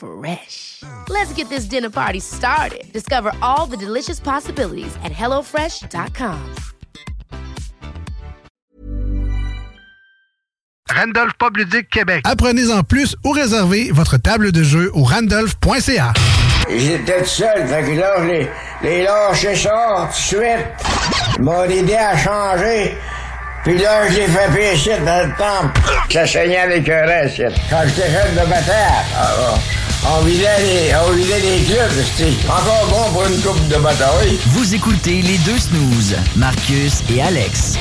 Fresh. Let's get this dinner party started. Discover all the delicious possibilities at hellofresh.com. Randolph Pub Ludique Québec. Apprenez-en plus ou réservez votre table de jeu au randolph.ca. J'étais tout seul, fait que là, je les, les lâché ça tout de suite. Mon idée a changé. Puis là, je l'ai fait pécher dans le temple. Ça saignait avec un reste. Quand j'étais jeune de bataille, ah, ah, on vidait les, on vidait les clubs, encore bon pour une coupe de bataille. Vous écoutez les deux snooze, Marcus et Alex.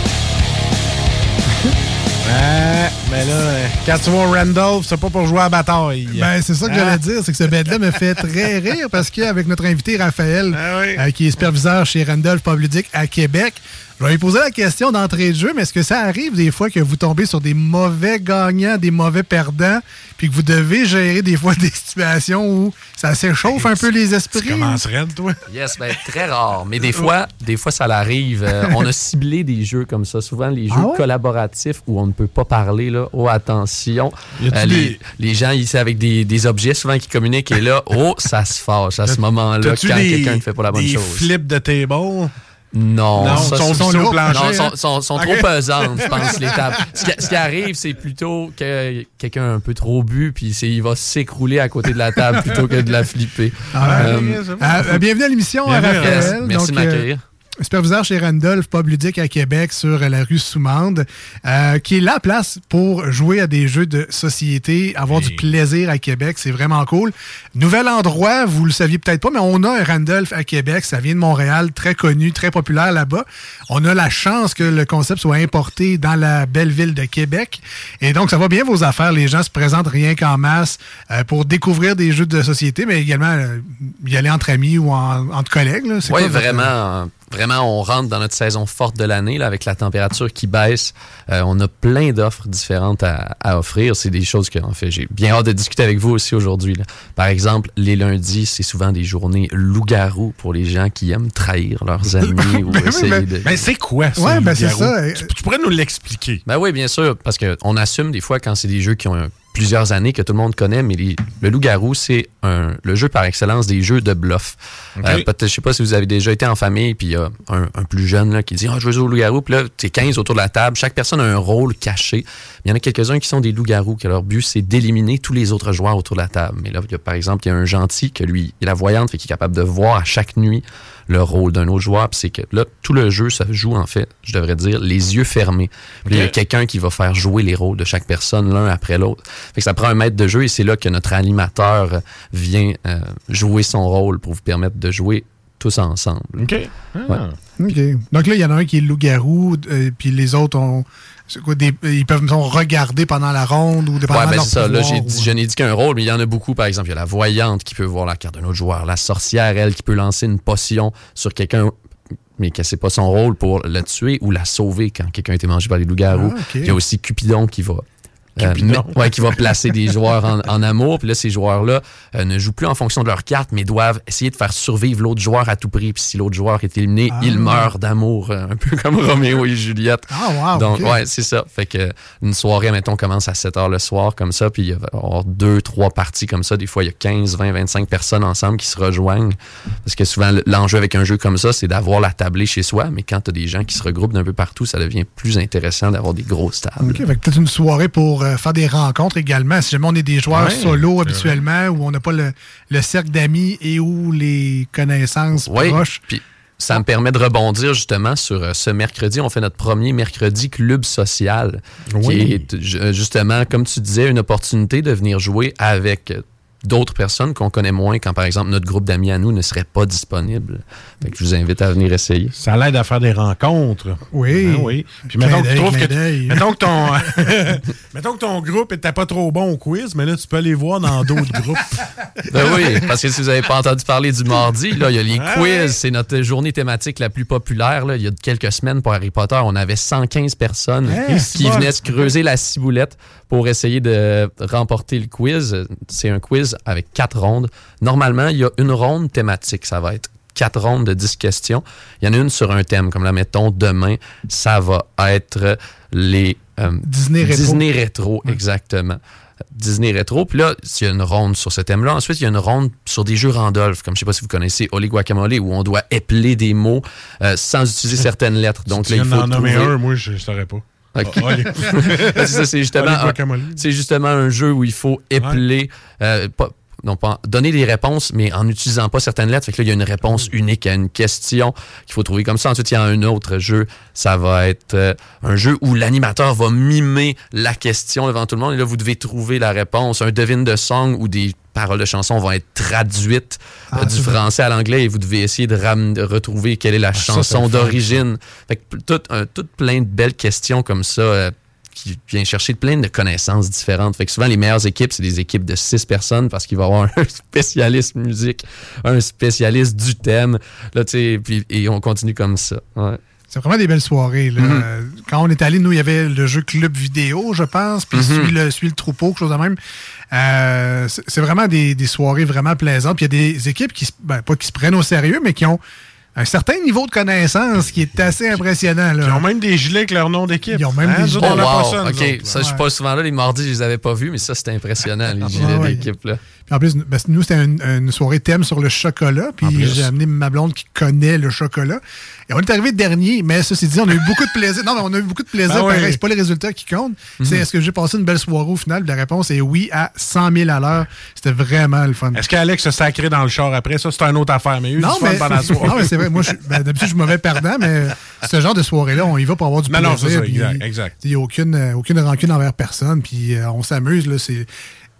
Ah, mais là, quand tu vois Randolph, c'est pas pour jouer à la bataille. Ben, c'est ça que Ah. j'allais dire, c'est que ce bed-là me fait très rire parce qu'avec notre invité Raphaël, euh, qui est superviseur chez Randolph Pub Ludique à Québec, je vais lui poser la question d'entrée de jeu, mais est-ce que ça arrive des fois que vous tombez sur des mauvais gagnants, des mauvais perdants, puis que vous devez gérer des fois des situations où ça s'échauffe un peu les esprits? Tu commencerais, toi? Yes, ben, très rare. Mais des fois, des fois, ça l'arrive. Euh, on a ciblé des jeux comme ça. Souvent, les jeux Ah ouais? collaboratifs où on ne peut pas parler, là. Oh, attention. Euh, les, des- les gens ici avec des, des objets souvent qui communiquent et là, oh, ça se fâche à ce moment-là quand quelqu'un ne fait pas la bonne des chose. flips de table? Non, Non, ça, sont au plancher, Non, hein? sont- sont Ok. trop pesantes, je pense, les tables. Ce qui, ce qui arrive, c'est plutôt que quelqu'un un peu trop bu, puis il va s'écrouler à côté de la table plutôt que de la flipper. Ah, Euh, euh, bienvenue à l'émission, Raphaël. Merci de Donc, m'accueillir. Superviseur chez Randolph Pub Ludique à Québec sur la rue Soumande, euh, qui est la place pour jouer à des jeux de société, avoir du plaisir à Québec. C'est vraiment cool. Nouvel endroit, vous le saviez peut-être pas, mais on a un Randolph à Québec. Ça vient de Montréal, très connu, très populaire là-bas. On a la chance que le concept soit importé dans la belle ville de Québec. Et donc, ça va bien vos affaires. Les gens se présentent rien qu'en masse euh, pour découvrir des jeux de société, mais également euh, y aller entre amis ou en- entre collègues. Oui, vraiment. Euh, Vraiment, on rentre dans notre saison forte de l'année là, avec la température qui baisse. Euh, on a plein d'offres différentes à, à offrir. C'est des choses que, en fait, j'ai bien hâte de discuter avec vous aussi aujourd'hui. là. Par exemple, les lundis, c'est souvent des journées loup-garou pour les gens qui aiment trahir leurs amis ou Ben oui, essayer ben- de. ben c'est quoi ça? Ouais, ben c'est ça. Tu, tu pourrais nous l'expliquer. Ben oui, bien sûr, parce qu'on assume des fois quand c'est des jeux qui ont un- plusieurs années que tout le monde connaît, mais les- le loup-garou, c'est un- le jeu par excellence des jeux de bluff. Ok. Euh, peut-être, je sais pas si vous avez déjà été en famille, puis il y a un, un plus jeune là, qui dit Ah, je veux jouer au loup-garou, puis là, t'es 15 autour de la table, chaque personne a un rôle caché. Il y en a quelques-uns qui sont des loups-garous, que leur but, c'est d'éliminer tous les autres joueurs autour de la table. Mais là, il y a, par exemple, il y a un gentil que lui, il est la voyante, fait qu'il est capable de voir à chaque nuit le rôle d'un autre joueur. Puis c'est que là, tout le jeu, ça joue, en fait, je devrais dire, les yeux fermés. Il y a quelqu'un qui va faire jouer les rôles de chaque personne l'un après l'autre. Fait que ça prend un maître de jeu et c'est là que notre animateur vient euh, jouer son rôle pour vous permettre de jouer tous ensemble. OK. Ouais. OK. Donc là, il y en a un qui est le loup-garou, euh, puis les autres ont. quoi, des- ils peuvent mettons, regarder pendant la ronde ou dépendamment Ouais, de ben leur c'est ça. Là, j'ai ou- je n'ai dit qu'un rôle, mais il y en a beaucoup. Par exemple, il y a la voyante qui peut voir la carte d'un autre joueur, la sorcière, elle, qui peut lancer une potion sur quelqu'un, mais que c'est pas son rôle pour le tuer ou la sauver quand quelqu'un a été mangé par les loups-garous. Ah, ok. Il y a aussi Cupidon qui va. Euh, ouais, qui va placer des joueurs en, en amour. Puis là, ces joueurs-là euh, ne jouent plus en fonction de leur carte, mais doivent essayer de faire survivre l'autre joueur à tout prix. Puis si l'autre joueur est éliminé, Ah. il meurt d'amour, euh, un peu comme Roméo et Juliette. Ah, wow. Donc, ouais, c'est ça. Fait que une soirée, mettons, commence à 7 heures le soir, comme ça, puis il va y avoir deux, trois parties comme ça. Des fois, il y a 15, 20, 25 personnes ensemble qui se rejoignent. Parce que souvent, l'enjeu avec un jeu comme ça, c'est d'avoir la tablée chez soi, mais quand tu as des gens qui se regroupent d'un peu partout, ça devient plus intéressant d'avoir des grosses tables. OK, peut-être une soirée pour euh, faire des rencontres également. Si jamais on est des joueurs Ouais, solo habituellement, où on n'a pas le, le cercle d'amis et ou les connaissances Oui, proches. puis ça me permet de rebondir justement sur euh, ce mercredi. On fait notre premier mercredi club social. Oui. Qui est ju- justement, comme tu disais, une opportunité de venir jouer avec d'autres personnes qu'on connaît moins quand, par exemple, notre groupe d'amis à nous ne serait pas disponible. Fait que je vous invite à venir essayer. Ça l'aide à faire des rencontres. Oui. Ah oui. Puis mettons que tu trouves que, mettons que ton, mettons que ton groupe était pas trop bon au quiz, mais là, tu peux aller voir dans d'autres groupes. Ben oui, parce que si vous n'avez pas entendu parler du mardi, là, il y a les Ah quiz. C'est notre journée thématique la plus populaire. Là. Il y a quelques semaines pour Harry Potter, on avait 115 personnes Hey, qui venaient se creuser la ciboulette pour essayer de remporter le quiz. C'est un quiz avec quatre rondes. Normalement, il y a une ronde thématique. Ça va être quatre rondes de 10 questions. Il y en a une sur un thème, comme là, mettons, demain, ça va être les... euh, Disney rétro. Disney rétro, exactement. Disney rétro. Puis là, il y a une ronde sur ce thème-là. Ensuite, il y a une ronde sur des jeux Randolph, comme je sais pas si vous connaissez Oli Guacamole, où on doit épeler des mots euh, sans utiliser certaines lettres. Donc là, il faut d'en nommer un, moi, je ne saurais pas. Oh, c'est justement, un- Guacamole. c'est justement un jeu où il faut épeler, euh, pas- non pas donner des réponses, mais en n'utilisant pas certaines lettres. Fait que là, il y a une réponse unique à une question qu'il faut trouver comme ça. Ensuite, il y a un autre jeu. Ça va être euh, un jeu où l'animateur va mimer la question devant tout le monde. Et là, vous devez trouver la réponse. Un devine de song où des paroles de chansons vont être traduites euh, Ah, du c'est vrai. français à l'anglais et vous devez essayer de, ram- de retrouver quelle est la Ah, chanson d'origine. Fait que tout, un- tout plein de belles questions comme ça. euh, qui vient chercher plein de connaissances différentes. Fait que souvent, les meilleures équipes, c'est des équipes de six personnes parce qu'il va y avoir un spécialiste musique, un spécialiste du thème. Là, puis- et on continue comme ça. Ouais. C'est vraiment des belles soirées. là. Mhm. Euh, Quand on est allé, nous, il y avait le jeu Club Vidéo, je pense, puis Mhm. Suis, le, Suis le troupeau, quelque chose de même. Euh, c'est vraiment des, des soirées vraiment plaisantes. Puis il y a des équipes qui, se- ben, pas qui se prennent au sérieux, mais qui ont un certain niveau de connaissance qui est assez impressionnant. Là. Ils ont même des gilets avec leur nom d'équipe. Ils ont même des nous autres, gilets. Oh, wow. ça, OK, autres, ça, je suis pas souvent là. Les mardis, je les avais pas vus, mais ça, c'était impressionnant, les gilets ouais. d'équipe. là. Puis en plus, ben, nous, c'était une, une soirée thème sur le chocolat. Puis j'ai amené ma blonde qui connaît le chocolat. Et on est arrivé dernier, mais ceci dit, on a eu beaucoup de plaisir. Non, mais on a eu beaucoup de plaisir. Ben. C'est pas les résultats qui comptent. C'est est-ce que j'ai passé une belle soirée au final? La réponse est oui à 100 000 à l'heure. C'était vraiment le fun. Est-ce qu'Alex se sacré dans le char après? Ça, c'est une autre affaire. Mais eu Non du fun mais, pendant la soirée. non, mais c'est vrai. Moi, ben, d'habitude, je suis mauvais perdant, mais ce genre de soirée-là, on y va pour avoir du Non, plaisir. non, c'est ça, exact. Il n'y a aucune, aucune rancune envers personne. Puis euh, on s'amuse.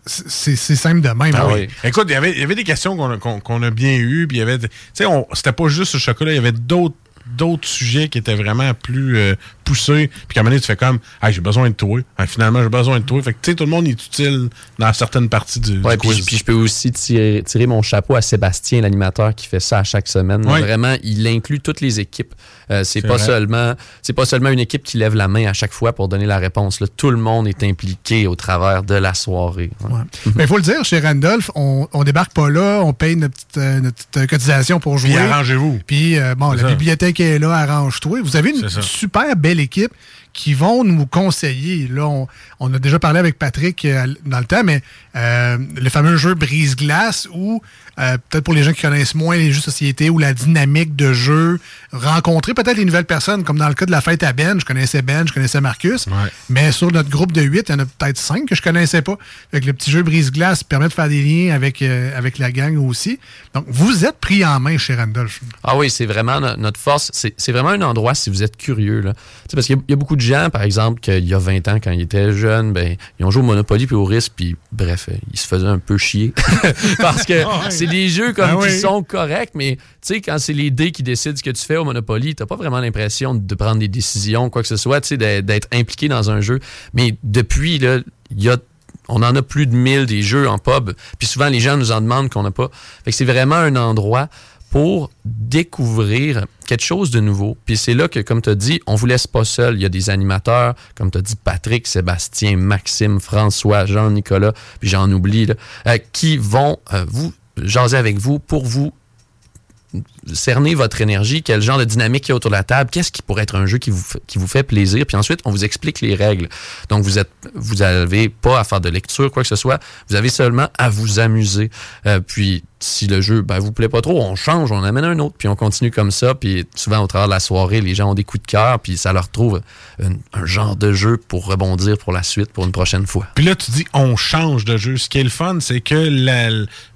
C'est simple de même. Ah oui. Écoute, il y avait, il y avait des questions qu'on a, bien eues. Puis il y avait. Tu sais, on- c'était pas juste le chocolat, il y avait d'autres d'autres sujets qui étaient vraiment plus euh, poussés. Puis qu'à un moment donné, tu fais comme, ah, j'ai besoin de toi. Ah, finalement, j'ai besoin de toi. Fait que, tu sais, tout le monde est utile dans certaines parties du, du Ouais, puis, quiz. puis je peux aussi tirer, tirer mon chapeau à Sébastien, l'animateur qui fait ça à chaque semaine. Ouais. Vraiment, il inclut toutes les équipes. Euh, c'est pas vrai. seulement c'est pas seulement une équipe qui lève la main à chaque fois pour donner la réponse. Là, tout le monde est impliqué au travers de la soirée. Ouais. Ouais. Mais il faut le dire, chez Randolph, on, on débarque pas là, on paye notre petite, euh, notre petite, cotisation pour jouer. Puis arrangez-vous. Puis, euh, bon, la ça. bibliothèque est là, arrange-toi. Vous avez une super belle équipe qui vont nous conseiller. Là, on, on a déjà parlé avec Patrick euh, dans le temps, mais euh, le fameux jeu Brise-Glace ou euh, peut-être pour les gens qui connaissent moins les jeux de société ou la dynamique de jeu, rencontrer peut-être les nouvelles personnes, comme dans le cas de la fête à Ben. Je connaissais Ben, je connaissais Marcus. Ouais. Mais sur notre groupe de 8, il y en a peut-être 5 que je connaissais pas. Fait que le petit jeu Brise-Glace permet de faire des liens avec, euh, avec la gang aussi. Donc, vous êtes pris en main chez Randolph. Ah oui, c'est vraiment no- notre force. C'est vraiment un endroit si vous êtes curieux. Là. Tu sais, parce qu'il y, a- il y a beaucoup de gens, par exemple, qu'il y a 20 ans, quand ils étaient jeunes, ben, ils ont joué au Monopoly puis au risque, puis bref, ils se faisaient un peu chier. parce que Ah c'est des jeux comme Ah qui oui. sont corrects, mais tu sais, quand c'est les dés qui décident ce que tu fais au Monopoly, t'as pas vraiment l'impression de prendre des décisions, quoi que ce soit, tu sais, d'être d'être impliqué dans un jeu. Mais depuis, là, il y a on en a plus de 1000 des jeux en pub. Puis souvent, les gens nous en demandent qu'on n'a pas. Fait que c'est vraiment un endroit pour découvrir quelque chose de nouveau. Puis c'est là que, comme tu as dit, on vous laisse pas seul. Il y a des animateurs, comme tu as dit, Patrick, Sébastien, Maxime, François, Jean-Nicolas, puis j'en oublie, là, euh, qui vont euh, vous jaser avec vous pour vous cerner votre énergie, quel genre de dynamique il y a autour de la table, qu'est-ce qui pourrait être un jeu qui vous, qui vous fait plaisir, puis ensuite on vous explique les règles. Donc vous êtes, vous n'avez pas à faire de lecture, quoi que ce soit, vous avez seulement à vous amuser. Euh, puis si le jeu ben, vous plaît pas trop, on change, on amène un autre, puis on continue comme ça. Puis souvent, au travers de la soirée, les gens ont des coups de cœur, puis ça leur trouve un, un genre de jeu pour rebondir pour la suite, pour une prochaine fois. Puis là, tu dis on change de jeu. Ce qui est le fun, c'est que la,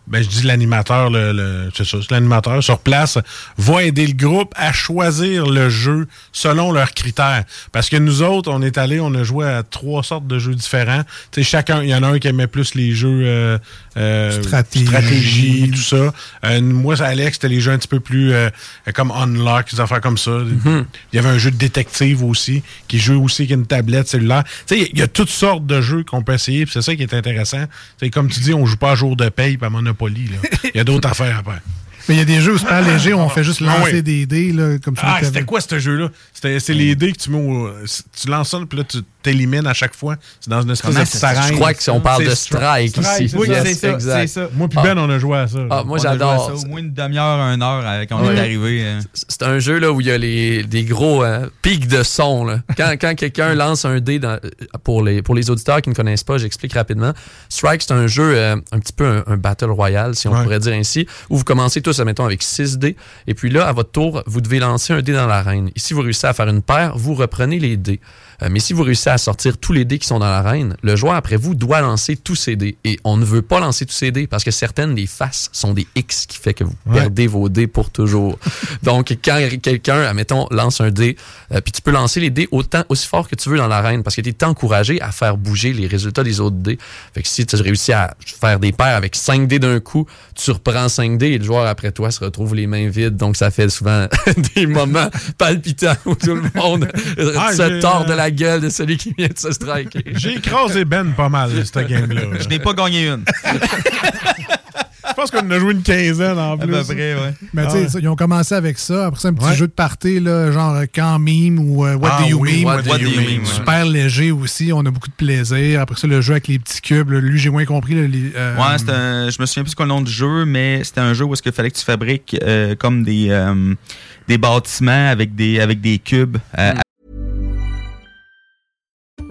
ben, je dis l'animateur, le, le- c'est ça, c'est l'animateur sur place va aider le groupe à choisir le jeu selon leurs critères. Parce que nous autres, on est allés, on a joué à trois sortes de jeux différents. Tu sais, chacun, il y en a un qui aimait plus les jeux euh, euh, Stratégie. stratégie, ça. Euh, moi, Alex, c'était les jeux un petit peu plus euh, comme Unlock, des affaires comme ça. Mm-hmm. Il y avait un jeu de détective aussi, qui joue aussi avec une tablette cellulaire. Tu sais, il y a toutes sortes de jeux qu'on peut essayer, puis c'est ça qui est intéressant. Tu comme tu dis, on joue pas à jour de paye pas à Monopoly. Il y a d'autres affaires à faire. Mais il y a des jeux super légers où on fait juste Ah lancer oui. des dés, là, comme celui Ah, c'était quoi ce jeu-là? C'est les dés que tu mets au. Tu lances ça, puis là, tu t'élimines à chaque fois. C'est dans une espèce Comment de je crois que si on parle de Stri- Strike ici. c'est Oui, ça. c'est ça. Moi, puis Ah. Ben, on a joué à ça. Ah, moi, On a joué à j'adore. ça au moins une demi-heure, une heure euh, quand on est arrivé. euh. C'est un jeu là, où il y a les, des gros euh, pics de son. Là. Quand, quand quelqu'un lance un dé, dans- pour, les, pour les auditeurs qui ne connaissent pas, j'explique rapidement. Strike, c'est un jeu euh, un petit peu un, un battle royale, si on Ouais. pourrait dire ainsi, où vous commencez tous, admettons, avec 6 dés. Et puis là, à votre tour, vous devez lancer un dé dans l'arène. Et si vous réussissez à faire une paire, vous reprenez les dés. Euh, mais si vous réussissez à sortir tous les dés qui sont dans l'arène, le joueur après vous doit lancer tous ses dés. Et on ne veut pas lancer tous ses dés parce que certaines des faces sont des X qui fait que vous Ouais. perdez vos dés pour toujours. Donc quand quelqu'un, admettons, lance un dé, euh, puis tu peux lancer les dés autant aussi fort que tu veux dans l'arène parce que tu es encouragé à faire bouger les résultats des autres dés. Fait que si tu réussis à faire des paires avec 5 dés d'un coup, tu reprends 5 dés et le joueur après toi se retrouve les mains vides. Donc ça fait souvent des moments palpitants où tout le monde Ah, se tord de euh, la gueule de celui qui vient de se striker. J'ai écrasé Ben pas mal, cette game-là. Je n'ai pas gagné une. Je pense qu'on en a joué une quinzaine en À plus. peu près, ouais. Mais tu sais, Ah ouais. ça, ils ont commencé avec ça. Après ça, un petit Ouais. jeu de party, là, genre euh, Quand Meme ou euh, What Ah Do You oui, Meme. What Do You Meme, ouais. Super léger aussi. On a beaucoup de plaisir. Après ça, le jeu avec les petits cubes. là, lui, j'ai moins compris. là, les, euh, Ouais, c'était un- je me souviens plus c'est quoi le nom du jeu, mais c'était un jeu où est-ce qu'il fallait que tu fabriques euh, comme des, euh, des bâtiments avec des, avec des cubes. euh,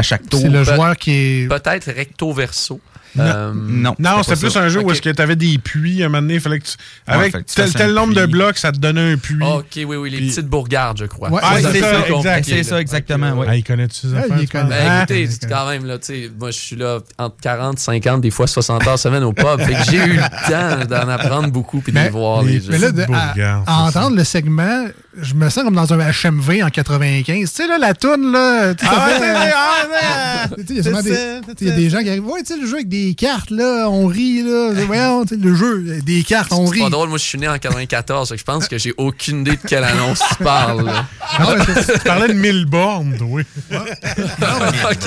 À chaque tour. C'est le joueur qui est. Peut-être recto verso. Non. Euh, Non. Non, c'était plus ça. un jeu où est-ce que tu avais des puits à un moment donné, fallait que tu. Avec fait que tu tel, nombre de blocs, ça te donnait un puits. Ok, oui, oui, les Puis- petites bourgades, je crois. Ouais, Ah, c'est ça, ça, exact. C'est ça, exactement. ouais. Ah, il connaît-tu Ah. Ben, Ah, écoutez, c'est quand même, là, tu sais, moi, je suis là entre 40, 50, des fois 60 heures semaine au pub. fait que j'ai eu le temps d'en apprendre beaucoup puis de voir, les jeux. mais là, de- à, à entendre le segment, je me sens comme dans un HMV en 95. Tu sais, là, la toune, là. tu sais, Ah, ah, il y a des gens qui arrivent. Ouais, tu sais, le jeu avec des cartes, là, on rit, là. Voyons, le jeu, des cartes, on C'est rit. pas drôle, moi je suis né en 94, fait que je pense que j'ai aucune idée de quelle annonce tu parles. là. Non, mais c'est- Tu parlais de mille bornes, oui. Ok.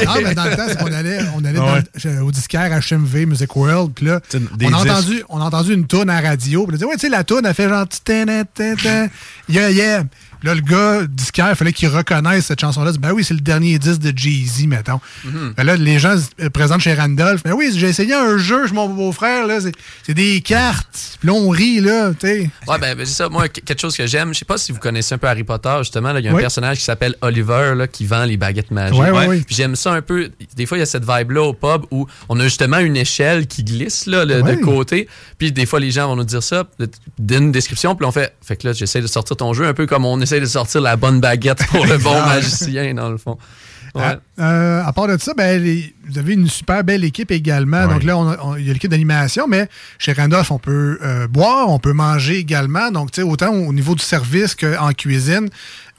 non, mais dans le temps, c'est qu'on allait, on allait Ah dans- ouais. chez- au disquaire HMV Music World, puis là, C'est des on a, entendu, on a entendu une toune à radio, puis on a dit, ouais, tu sais, la toune, elle fait genre, yeah, yeah. Là, le gars, disquaire, il fallait qu'il reconnaisse cette chanson-là. Ben oui, c'est le dernier disque de Jay-Z, mettons. Ben là, les gens se présentent chez Randolph. Ben oui, j'ai essayé un jeu chez mon beau-frère, là. c'est- des cartes. Puis là, on rit, là, tu sais. Ouais, ben, ben, c'est ça. Moi, que- quelque chose que j'aime, je sais pas si vous connaissez un peu Harry Potter, justement. Il y a un Oui. personnage qui s'appelle Oliver là, qui vend les baguettes magiques. Ouais, ouais, oui. Puis j'aime ça un peu. Des fois, il y a cette vibe-là au pub où on a justement une échelle qui glisse là, le- de côté. Puis des fois, les gens vont nous dire ça, d'une description. Puis on fait, fait que là, j'essaie de sortir ton jeu un peu comme on essaie de sortir la bonne baguette pour le bon magicien, dans le fond. Euh, euh, à part de ça, ben, les- vous avez une super belle équipe également. Donc là, on a- on- il y a l'équipe d'animation, mais chez Randolph, on peut euh, boire, on peut manger également. Donc, tu sais, autant au niveau du service qu'en cuisine,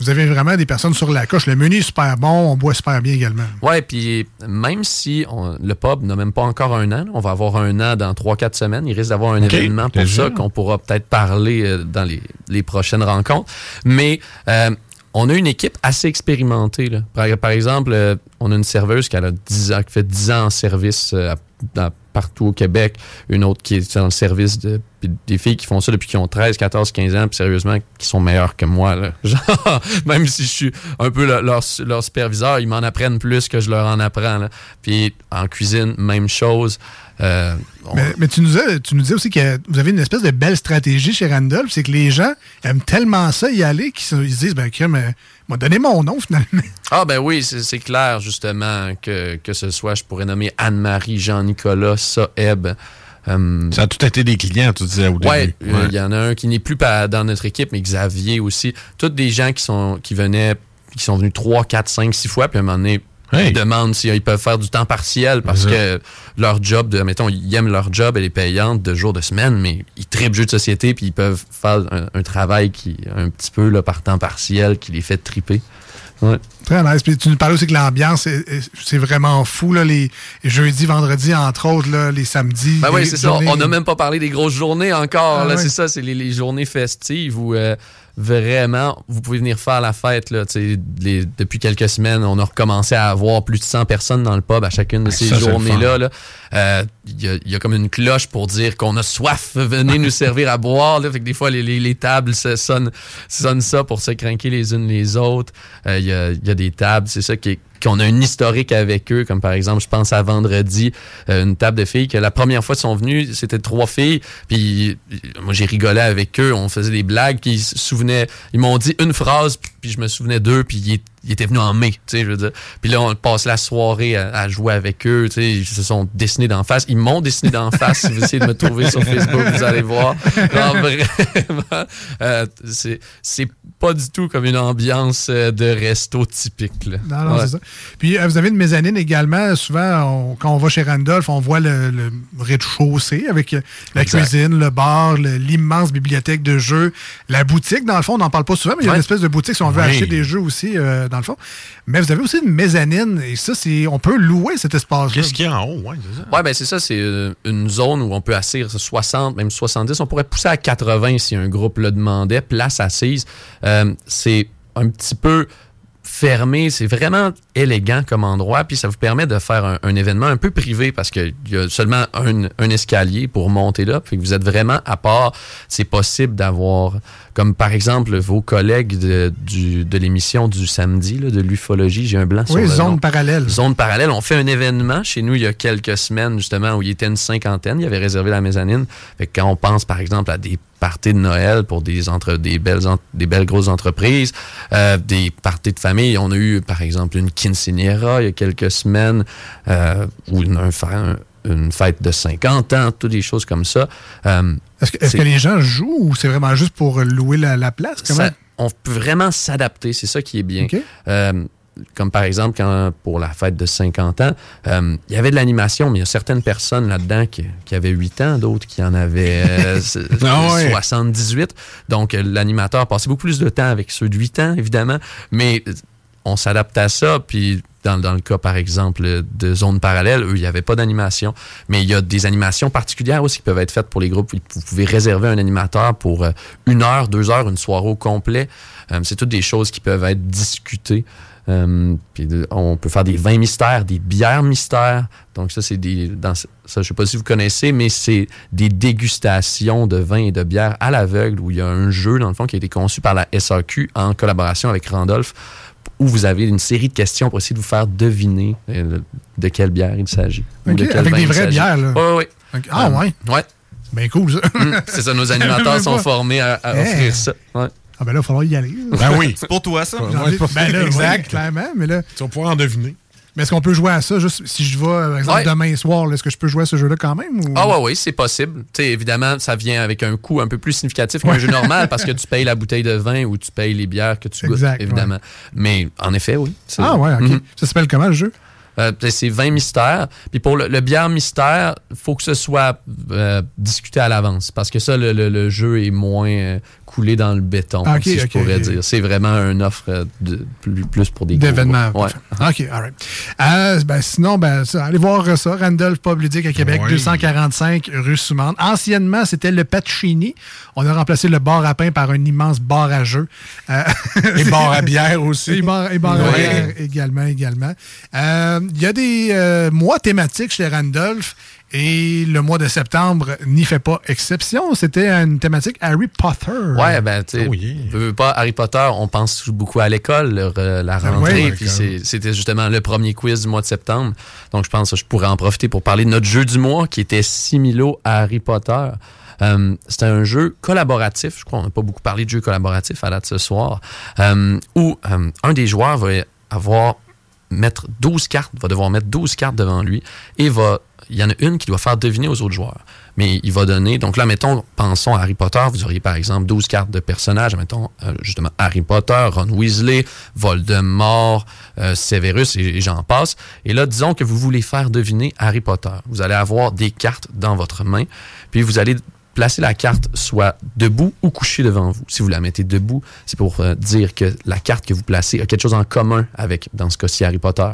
vous avez vraiment des personnes sur la coche. Le menu est super bon, on boit super bien également. Ouais, puis même si on- le pub n'a même pas encore un an, on va avoir un an dans 3-4 semaines, il risque d'avoir un événement pour déjà. ça qu'on pourra peut-être parler dans les, les prochaines rencontres. Mais euh, on a une équipe assez expérimentée. là. Par, exemple, euh, on a une serveuse qui, a 10 ans, qui fait 10 ans en service euh, à- partout au Québec, une autre qui est dans le service de des filles qui font ça depuis qu'ils ont 13, 14, 15 ans, puis sérieusement, qui sont meilleures que moi. Là. Même si je suis un peu le- leur, leur superviseur, ils m'en apprennent plus que je leur en apprends. Puis en cuisine, même chose. Euh, Mais, mais tu, nous as, tu nous disais aussi que vous avez une espèce de belle stratégie chez Randolph, c'est que les gens aiment tellement ça y aller qu'ils se- disent, ben, euh, m'a donné mon nom finalement. Ah ben oui, c'est clair justement que, que ce soit, je pourrais nommer Anne-Marie, Jean-Nicolas, Saeb. ça a tout été des clients, tu disais au Ouais, début. euh, il Ouais. y en a un qui n'est plus pas dans notre équipe, mais Xavier aussi. Tous des gens qui sont qui venaient, qui sont venus 3, 4, 5, 6 fois, puis à un moment donné, ils demandent s'ils peuvent faire du temps partiel parce que leur job, de, mettons, ils aiment leur job, elle est payante de jour, de semaine, mais ils tripent jeu de société, puis ils peuvent faire un, un travail qui, un petit peu là, par temps partiel, qui les fait triper. Ouais. Très nice. Puis tu nous parlais aussi que l'ambiance, est- est- c'est vraiment fou, là, les jeudis, vendredis, entre autres, là, les samedis. Ben oui, c'est ça. On n'a même pas parlé des grosses journées encore. Ah là. C'est ça, c'est les, les journées festives où euh, vraiment, vous pouvez venir faire la fête. Là, Tu sais, les- depuis quelques semaines, on a recommencé à avoir plus de 100 personnes dans le pub à chacune de ces c'est le journées-là. là. Euh, y, y a comme une cloche pour dire qu'on a soif. Venez nous servir à boire. Là. Fait que des fois, les, les- les tables se sonnent, sonnent ça pour se craquer les unes les autres. Euh, Il y, a, des tables, c'est ça qui qu'on a un historique avec eux, comme par exemple, je pense à vendredi, euh, une table de filles que la première fois qu'ils sont venus, c'était trois filles, puis moi j'ai rigolé avec eux, on faisait des blagues, puis ils se souvenaient, ils m'ont dit une phrase, puis je me souvenais d'eux, puis ils, ils étaient venus en mai, tu sais, je veux dire. Puis là, on passe la soirée à, à jouer avec eux, tu sais, ils se sont dessinés d'en face, ils m'ont dessiné d'en face, si vous essayez de me trouver sur Facebook, vous allez voir. Non, vraiment, euh, c'est pas du tout comme une ambiance euh, de resto typique, là. Non, non, Ouais. c'est ça. Puis euh, vous avez une mezzanine également. Souvent, on- quand on va chez Randolph, on voit le, le rez-de-chaussée avec la Exact. cuisine, le bar, l'immense bibliothèque de jeux, la boutique. Dans le fond, on n'en parle pas souvent, mais il y a Ouais. une espèce de boutique si on veut Oui. acheter des jeux aussi, euh, dans le fond. Mais vous avez aussi une mezzanine, et ça, c'est on peut louer cet espace-là. Qu'est-ce qu'il y a en haut? Ouais, c'est ça? Ouais, ben c'est ça, c'est euh, une zone où on peut asseoir 60, même 70. On pourrait pousser à 80 si un groupe le demandait, place assise. Euh, c'est un petit peu fermé, c'est vraiment élégant comme endroit, puis ça vous permet de faire un, un événement un peu privé parce qu'il y a seulement un, un escalier pour monter là, puis que vous êtes vraiment à part. C'est possible d'avoir, comme par exemple vos collègues de, du- de l'émission du samedi, là, de l'ufologie, j'ai un blanc sur Oui, le zone nom. parallèle. Zone parallèle. On fait un événement chez nous il y a quelques semaines, justement, où il était une cinquantaine. Il avait réservé la mezzanine. Fait que quand on pense, par exemple, à des parties de Noël pour des, entre, des, belles, en- des belles grosses entreprises, euh, des parties de famille, on a eu, par exemple, une quinceañera il y a quelques semaines, euh, ou une, un un- une fête de 50 ans, toutes des choses comme ça. Euh, Est-ce que, les gens jouent ou c'est vraiment juste pour louer la, la place? Ça- on peut vraiment s'adapter, c'est ça qui est bien. Euh, comme par exemple, quand, pour la fête de 50 ans, euh, il y avait de l'animation, mais il y a certaines personnes là-dedans qui, qui avaient 8 ans, d'autres qui en avaient euh, Ah ouais. 78. Donc, l'animateur passait beaucoup plus de temps avec ceux de 8 ans, évidemment, mais on s'adapte à ça, puis dans, le cas, par exemple, de zones parallèles, eux, il n'y avait pas d'animation. Mais il y a des animations particulières aussi qui peuvent être faites pour les groupes. Vous pouvez réserver un animateur pour euh, une heure, deux heures, une soirée au complet. Euh, c'est toutes des choses qui peuvent être discutées. Euh, on peut faire des vins mystères, des bières mystères. Donc ça, c'est des... Dans, ça, je sais pas si vous connaissez, mais c'est des dégustations de vins et de bières à l'aveugle où il y a un jeu, dans le fond, qui a été conçu par la SAQ en collaboration avec Randolph où vous avez une série de questions pour essayer de vous faire deviner euh, de quelle bière il s'agit. ou OK, de avec des vraies bières, là. Ouais. OK. Ah, Euh, ouais. Ouais. C'est bien cool, ça. Hum, c'est ça, nos animateurs sont formés à, à offrir ça. Ouais. Ah, ben là, il va falloir y aller. Ben oui. C'est pour toi, ça. J'en ai- ben là, exact. ouais, clairement, mais là. Tu vas pouvoir en deviner. Mais est-ce qu'on peut jouer à ça juste si je vais, par exemple, Ouais. demain soir, est-ce que je peux jouer à ce jeu-là quand même? ou- Ah ouais, oui, c'est possible. Évidemment, ça vient avec un coût un peu plus significatif qu'un Ouais. jeu normal parce que tu payes la bouteille de vin ou tu payes les bières que tu goûtes, Exact, évidemment. Mais en effet, oui. Ah ouais, ok. Mhm. Ça s'appelle comment le jeu? Euh, c'est 20 mystères. Puis pour le, le bière mystère, faut que ce soit euh, discuté à l'avance. Parce que ça, le, le- le jeu est moins euh, coulé dans le béton, Ah, si je pourrais dire. C'est vraiment une offre euh, de, plus, plus pour des D'événements. Ouais. OK, all right. Euh, ben, sinon, ben, ça, allez voir ça. Randolph Pub Ludique à Québec, Oui. 245 rue Soumande. Anciennement, c'était le Pacini. On a remplacé le bar à pain par un immense bar à jeux. Euh, Et bar à bière aussi. Et bar, et bar à bière également, également. Euh, Il y a des euh, mois thématiques chez Randolph. Et le mois de septembre n'y fait pas exception. C'était une thématique Harry Potter. Ouais, ben, tu sais, Oh yeah. pas Harry Potter, on pense beaucoup à l'école, la Ah rentrée, ouais, puis c'était justement le premier quiz du mois de septembre. Donc, je pense que je pourrais en profiter pour parler de notre jeu du mois qui était Similo à Harry Potter. Euh, C'était un jeu collaboratif. Je crois qu'on n'a pas beaucoup parlé de jeu collaboratif à date ce soir. euh, où euh, un des joueurs va avoir mettre 12 cartes, va devoir mettre 12 cartes devant lui et va il y en a une qui doit faire deviner aux autres joueurs. Mais il va donner, donc là, mettons, pensons à Harry Potter, vous auriez par exemple 12 cartes de personnages, mettons, euh, justement, Harry Potter, Ron Weasley, Voldemort, euh, Severus, et, j'en passe. Et là, disons que vous voulez faire deviner Harry Potter. Vous allez avoir des cartes dans votre main, puis vous allez placer la carte soit debout ou couchée devant vous. Si vous la mettez debout, c'est pour euh, dire que la carte que vous placez a quelque chose en commun avec, dans ce cas-ci, Harry Potter,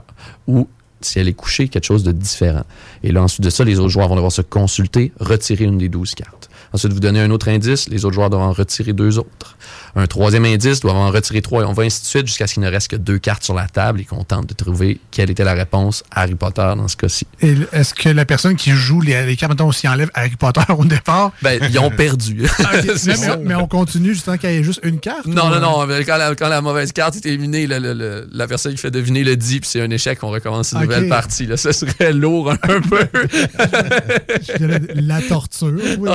ou si elle est couchée, quelque chose de différent. Et là, ensuite de ça, les autres joueurs vont devoir se consulter, retirer une des 12 cartes. Ensuite, vous donnez un autre indice, les autres joueurs doivent en retirer deux autres. Un troisième indice, doivent en retirer trois, et on va ainsi de suite jusqu'à ce qu'il ne reste que deux cartes sur la table et qu'on tente de trouver quelle était la réponse Harry Potter dans ce cas-ci. Est-ce que la personne qui joue les, les cartes, mettons, s'y enlève Harry Potter au départ? Ben, ils ont perdu. Ah, mais, ça. mais- mais on continue jusqu'à qu'il y ait juste une carte? Non, ou, non, non. Quand la, quand la mauvaise carte est éliminée, le- le- le- la personne qui fait deviner le dit, puis c'est un échec, on recommence une nouvelle partie. Là. Ce serait lourd un peu. La torture. Oui,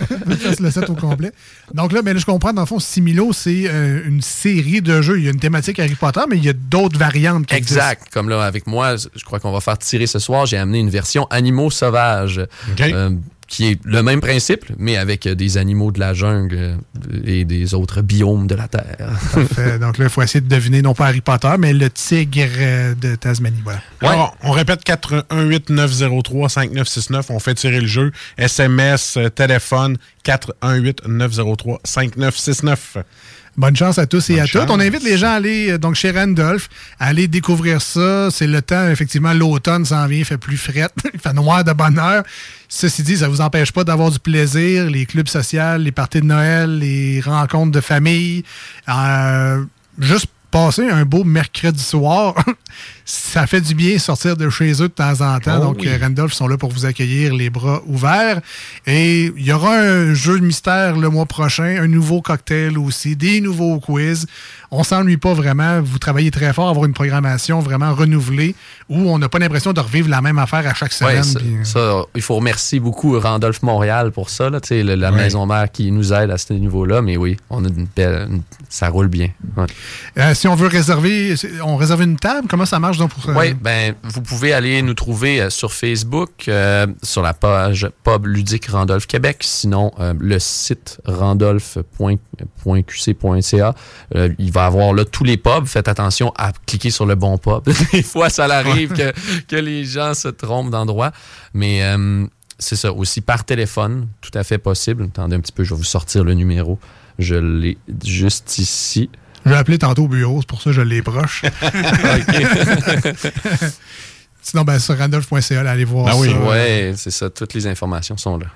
le set au complet. Donc là, mais là, je comprends, dans le fond, Similo, c'est euh, une série de jeux. Il y a une thématique Harry Potter, mais il y a d'autres variantes qui Exact. Comme là, avec moi, je crois qu'on va faire tirer ce soir. J'ai amené une version animaux sauvages. euh, qui est le même principe, mais avec euh, des animaux de la jungle euh, et des autres biomes de la Terre. Parfait. Donc là, il faut essayer de deviner, non pas Harry Potter, mais le tigre euh, de Tasmanie. Voilà. Alors, on répète 418 903 5969. On fait tirer le jeu. SMS, téléphone 418 903 5969. Bonne chance à tous et Bonne à toutes. On invite les gens à aller euh, donc chez Randolph, à aller découvrir ça. C'est le temps, effectivement, l'automne s'en vient, il fait plus fret, il fait noir de bonne heure. Ceci dit, ça vous empêche pas d'avoir du plaisir, les clubs sociaux, les parties de Noël, les rencontres de famille. Euh, juste passer un beau mercredi soir, ça fait du bien sortir de chez eux de temps en temps. Oh Donc, oui. Randolph sont là pour vous accueillir les bras ouverts. Et il y aura un jeu de mystère le mois prochain, un nouveau cocktail aussi, des nouveaux quiz. On s'ennuie pas vraiment. Vous travaillez très fort, avoir une programmation vraiment renouvelée où on n'a pas l'impression de revivre la même affaire à chaque Ouais, semaine. ça, euh, ça, il faut remercier beaucoup Randolph Montréal pour ça, là, le- la Ouais. maison mère qui nous aide à ce niveau-là. Mais oui, on a une belle, une- ça roule bien. Ouais. euh, si on veut réserver, on réserve une table, comment ça marche? Donc pour ça? Oui, ben, vous pouvez aller nous trouver euh, sur Facebook, euh, sur la page Pub Ludique Randolph Québec. Sinon, euh, le site randolph.qc.ca. Euh, il va avoir là tous les pubs. Faites attention à cliquer sur le bon pub. Des fois, ça arrive que, que les gens se trompent d'endroit. Mais c'est ça, aussi par téléphone, tout à fait possible. Attendez un petit peu, je vais vous sortir le numéro. Je l'ai juste ici. Je vais appeler tantôt au bureau, c'est pour ça que je les broche. Sinon, ben, sur randolph.ca, allez voir Ah oui, ça. ouais, c'est ça. Toutes les informations sont là.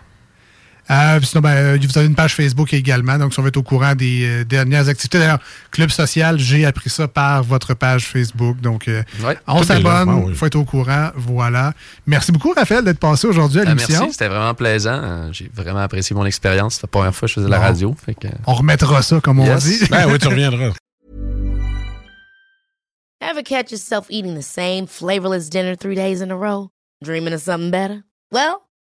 Euh, sinon, ben, euh, vous avez une page Facebook également, donc si on veut être au courant des euh, dernières activités. D'ailleurs, Club Social, j'ai appris ça par votre page Facebook. Donc, euh, Ouais. on s'abonne, Ah il oui. faut être au courant. Voilà. Merci beaucoup, Raphaël, d'être passé aujourd'hui à Ah, l'émission. merci, c'était vraiment plaisant. Euh, J'ai vraiment apprécié mon expérience. C'est la première fois que je faisais la Bon. radio. Fait que... On remettra ça, comme Yes. on dit. Ben oui, tu reviendras. Ever catch yourself eating the same flavorless dinner three days in a row? Dreaming of something better? Well,